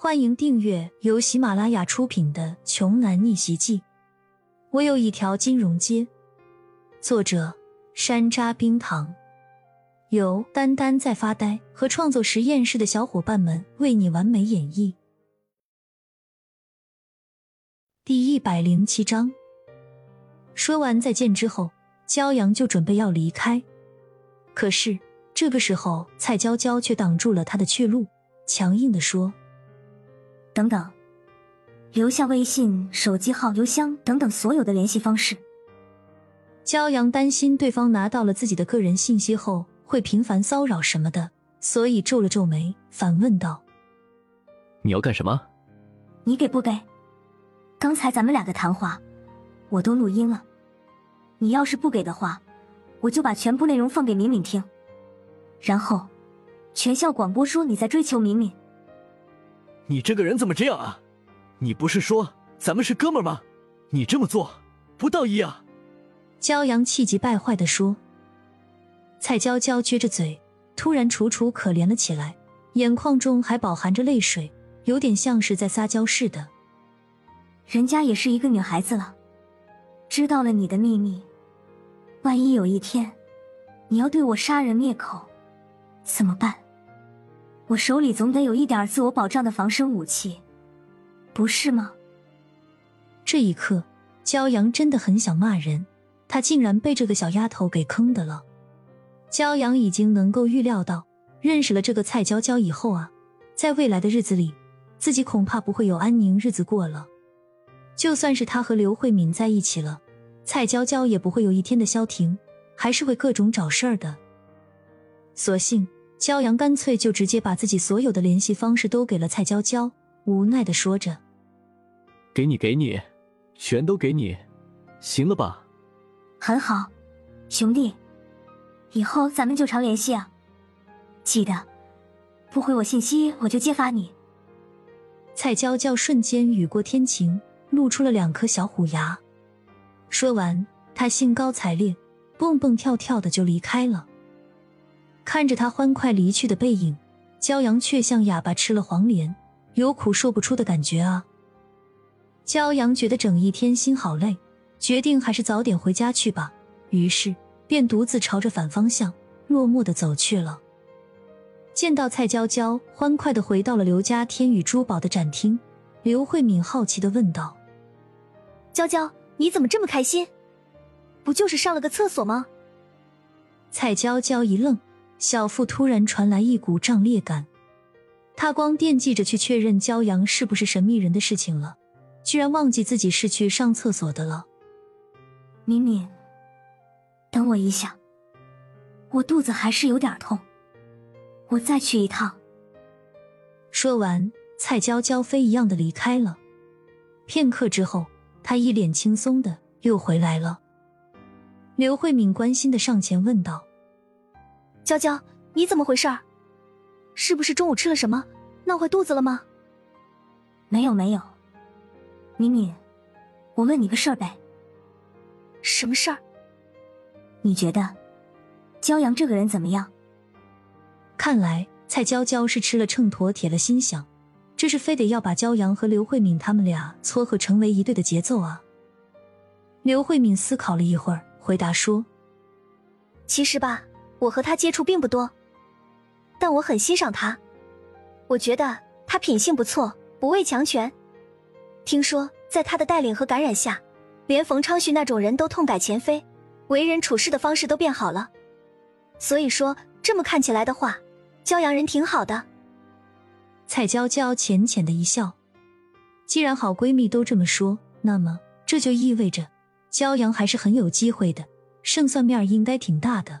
欢迎订阅由喜马拉雅出品的《穷男逆袭记》。我有一条金融街。作者：山楂冰糖，由丹丹在发呆和创作实验室的小伙伴们为你完美演绎。第一百零七章。说完再见之后，骄阳就准备要离开，可是这个时候，蔡娇娇却挡住了他的去路，强硬的说。等等，留下微信、手机号、邮箱等等所有的联系方式。骄阳担心对方拿到了自己的个人信息后会频繁骚扰什么的，所以皱了皱眉，反问道：“你要干什么？你给不给？刚才咱们俩的谈话我都录音了。你要是不给的话，我就把全部内容放给敏敏听，然后全校广播说你在追求敏敏。”你这个人怎么这样啊？你不是说咱们是哥们吗？你这么做不道义啊！骄阳气急败坏的说。蔡娇娇撅着嘴，突然楚楚可怜了起来，眼眶中还饱含着泪水，有点像是在撒娇似的。人家也是一个女孩子了，知道了你的秘密，万一有一天你要对我杀人灭口，怎么办？我手里总得有一点自我保障的防身武器，不是吗？这一刻，骄阳真的很想骂人，他竟然被这个小丫头给坑的了。骄阳已经能够预料到，认识了这个蔡娇娇以后啊，在未来的日子里，自己恐怕不会有安宁日子过了。就算是他和刘慧敏在一起了，蔡娇娇也不会有一天的消停，还是会各种找事儿的。所幸。骄阳干脆就直接把自己所有的联系方式都给了蔡娇娇，无奈的说着：“给你，给你，全都给你，行了吧？”“很好，兄弟，以后咱们就常联系啊。记得，不回我信息我就揭发你。”蔡娇娇瞬间雨过天晴，露出了两颗小虎牙。说完，她兴高采烈，蹦蹦跳跳的就离开了。看着他欢快离去的背影，骄阳却像哑巴吃了黄连，有苦说不出的感觉啊！骄阳觉得整一天心好累，决定还是早点回家去吧。于是便独自朝着反方向落寞的走去了。见到蔡娇娇欢快的回到了刘家天宇珠宝的展厅，刘慧敏好奇的问道：“娇娇，你怎么这么开心？不就是上了个厕所吗？”蔡娇娇一愣。小腹突然传来一股胀裂感，他光惦记着去确认骄阳是不是神秘人的事情了，居然忘记自己是去上厕所的了。敏敏，等我一下，我肚子还是有点痛，我再去一趟。说完，蔡娇娇飞一样的离开了。片刻之后，她一脸轻松的又回来了。刘慧敏关心的上前问道。娇娇，你怎么回事儿？是不是中午吃了什么，闹坏肚子了吗？没有没有。敏敏，我问你个事儿呗。什么事儿？你觉得骄阳这个人怎么样？看来蔡娇娇是吃了秤砣铁了心，想这是非得要把骄阳和刘慧敏他们俩撮合成为一对的节奏啊。刘慧敏思考了一会儿，回答说：“其实吧。”我和他接触并不多，但我很欣赏他。我觉得他品性不错，不畏强权。听说在他的带领和感染下，连冯昌旭那种人都痛改前非，为人处事的方式都变好了。所以说，这么看起来的话，骄阳人挺好的。蔡娇娇浅浅的一笑。既然好闺蜜都这么说，那么这就意味着骄阳还是很有机会的，胜算面应该挺大的。